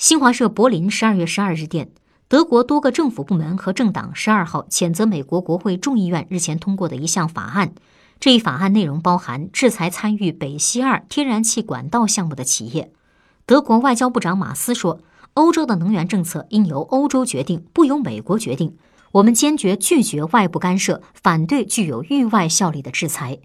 新华社柏林十二月十二日电德国多个政府部门和政党十二号谴责美国国会众议院日前通过的一项法案。这一法案内容包含制裁参与北溪二天然气管道项目的企业。德国外交部长马斯说欧洲的能源政策应由欧洲决定不由美国决定。我们坚决拒绝外部干涉反对具有域外效力的制裁。